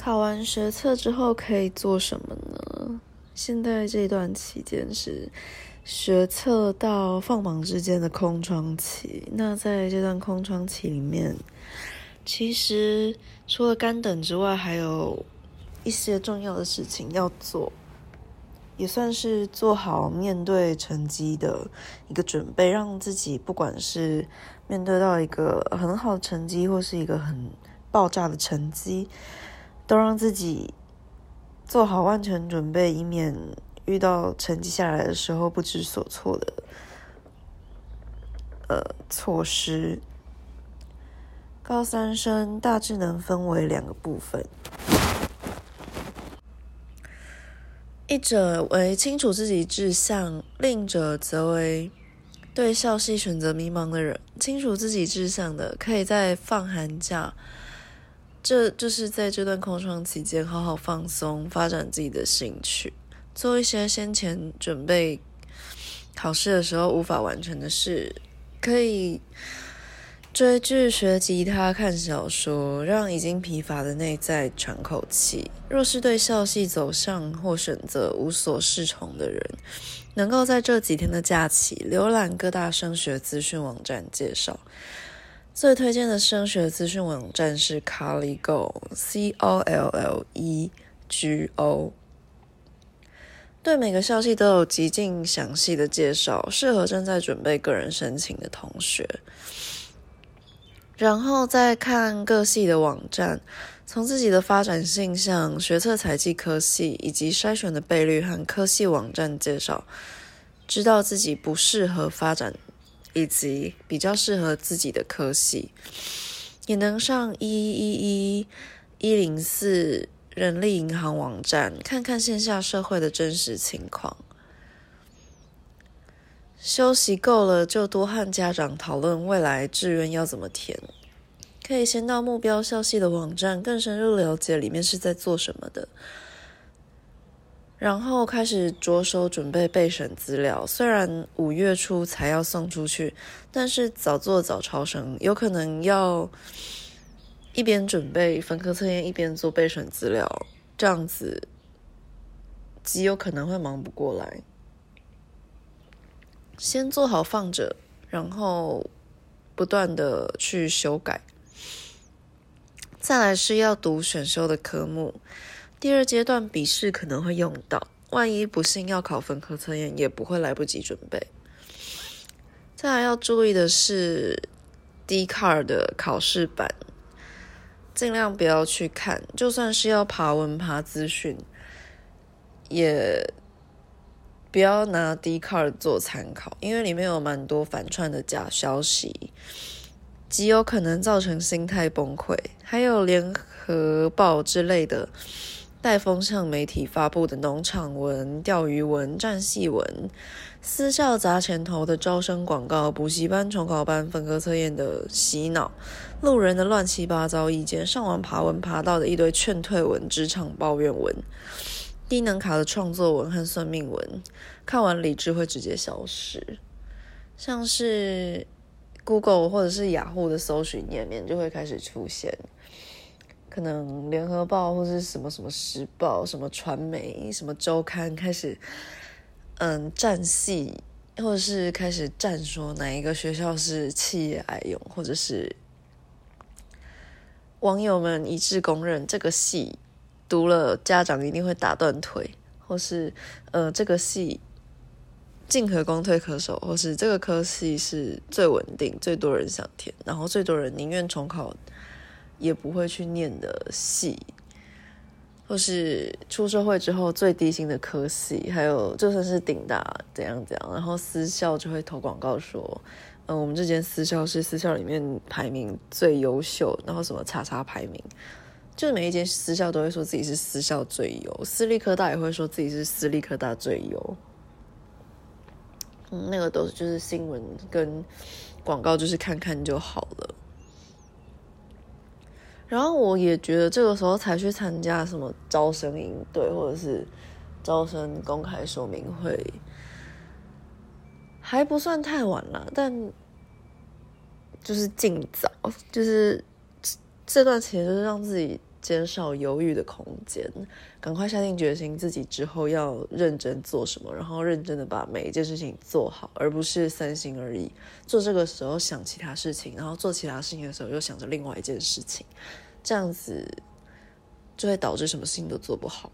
考完学测之后可以做什么呢？现在这段期间是学测到放榜之间的空窗期。那在这段空窗期里面，其实除了干等之外，还有一些重要的事情要做，也算是做好面对成绩的一个准备，让自己不管是面对到一个很好的成绩，或是一个很爆炸的成绩。都让自己做好万全准备，以免遇到成绩下来的时候不知所措的呃措施。高三生大致能分为两个部分，一者为清楚自己志向，另一者则为对校系选择迷茫的人。清楚自己志向的，可以在放寒假。这就是在这段空窗期间，好好放松，发展自己的兴趣，做一些先前准备考试的时候无法完成的事，可以追剧、学吉他、看小说，让已经疲乏的内在喘口气。若是对校系走向或选择无所适从的人，能够在这几天的假期浏览各大升学资讯网站介绍。最推荐的升学资讯网站是 Collego C O L L E G O，对每个校系都有极尽详细的介绍，适合正在准备个人申请的同学。然后再看各系的网站，从自己的发展性向、学测采集科系以及筛选的倍率和科系网站介绍，知道自己不适合发展。以及比较适合自己的科系，也能上一一一一零四人力银行网站看看线下社会的真实情况。休息够了，就多和家长讨论未来志愿要怎么填。可以先到目标校系的网站，更深入了解里面是在做什么的。然后开始着手准备备审资料，虽然五月初才要送出去，但是早做早超生，有可能要一边准备分科测验，一边做备审资料，这样子极有可能会忙不过来。先做好放着，然后不断的去修改。再来是要读选修的科目。第二阶段笔试可能会用到，万一不幸要考分科测验，也不会来不及准备。再来要注意的是，D card 的考试版，尽量不要去看，就算是要爬文爬资讯，也不要拿 D card 做参考，因为里面有蛮多反串的假消息，极有可能造成心态崩溃。还有联合报之类的。带风向媒体发布的农场文、钓鱼文、战戏文，私校砸钱头的招生广告、补习班重考班分科测验的洗脑、路人的乱七八糟意见、上网爬文爬到的一堆劝退文、职场抱怨文、低能卡的创作文和算命文，看完理智会直接消失。像是 Google 或者是雅虎的搜寻页面就会开始出现。可能联合报或是什么什么时报、什么传媒、什么周刊开始，嗯，站戏，或者是开始站说哪一个学校是企业爱用，或者是网友们一致公认这个戏读了家长一定会打断腿，或是呃这个戏进可攻退可守，或是这个科系是最稳定、最多人想填，然后最多人宁愿重考。也不会去念的系，或是出社会之后最低薪的科系，还有就算是顶大怎样怎样，然后私校就会投广告说，嗯，我们这间私校是私校里面排名最优秀，然后什么叉叉排名，就是每一间私校都会说自己是私校最优，私立科大也会说自己是私立科大最优，嗯，那个都就是新闻跟广告，就是看看就好了。然后我也觉得这个时候才去参加什么招生营队或者是招生公开说明会，还不算太晚了，但就是尽早，就是这段时间就是让自己减少犹豫的空间，赶快下定决心，自己之后要认真做什么，然后认真的把每一件事情做好，而不是三心二意。做这个时候想其他事情，然后做其他事情的时候又想着另外一件事情，这样子就会导致什么事情都做不好。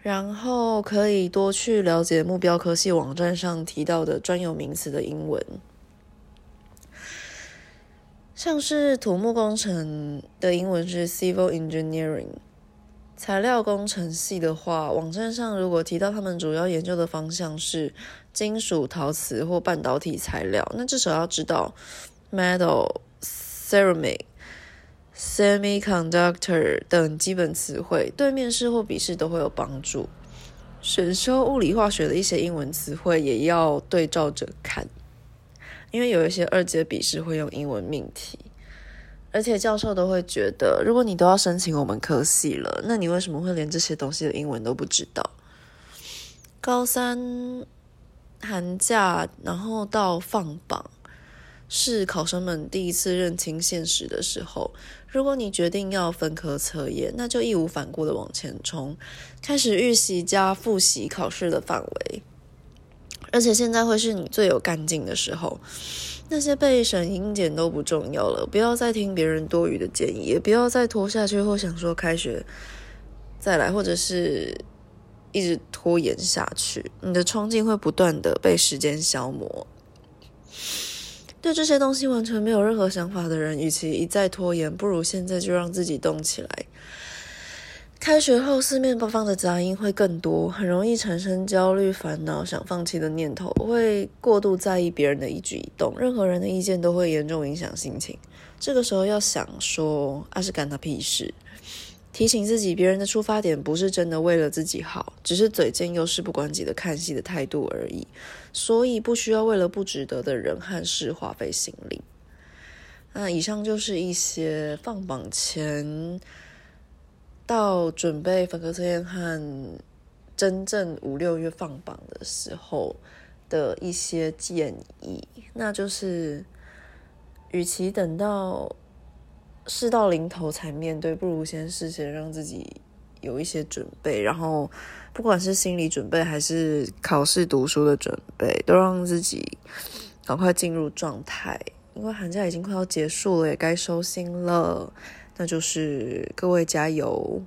然后可以多去了解目标科系网站上提到的专有名词的英文。像是土木工程的英文是 civil engineering，材料工程系的话，网站上如果提到他们主要研究的方向是金属、陶瓷或半导体材料，那至少要知道 metal、ceramic、semiconductor 等基本词汇，对面试或笔试都会有帮助。选修物理化学的一些英文词汇也要对照着看。因为有一些二阶笔试会用英文命题，而且教授都会觉得，如果你都要申请我们科系了，那你为什么会连这些东西的英文都不知道？高三寒假，然后到放榜，是考生们第一次认清现实的时候。如果你决定要分科测验，那就义无反顾的往前冲，开始预习加复习考试的范围。而且现在会是你最有干劲的时候，那些备审英检都不重要了，不要再听别人多余的建议，也不要再拖下去或想说开学再来，或者是一直拖延下去，你的冲劲会不断的被时间消磨。对这些东西完全没有任何想法的人，与其一再拖延，不如现在就让自己动起来。开学后，四面八方的杂音会更多，很容易产生焦虑、烦恼、想放弃的念头，会过度在意别人的一举一动，任何人的意见都会严重影响心情。这个时候要想说，啊是干他屁事，提醒自己，别人的出发点不是真的为了自己好，只是嘴贱又事不关己的看戏的态度而已，所以不需要为了不值得的人和事花费心力。那以上就是一些放榜前。到准备分科测验和真正五六月放榜的时候的一些建议，那就是，与其等到事到临头才面对，不如先事先让自己有一些准备，然后不管是心理准备还是考试读书的准备，都让自己赶快进入状态，因为寒假已经快要结束了，也该收心了。那就是各位加油。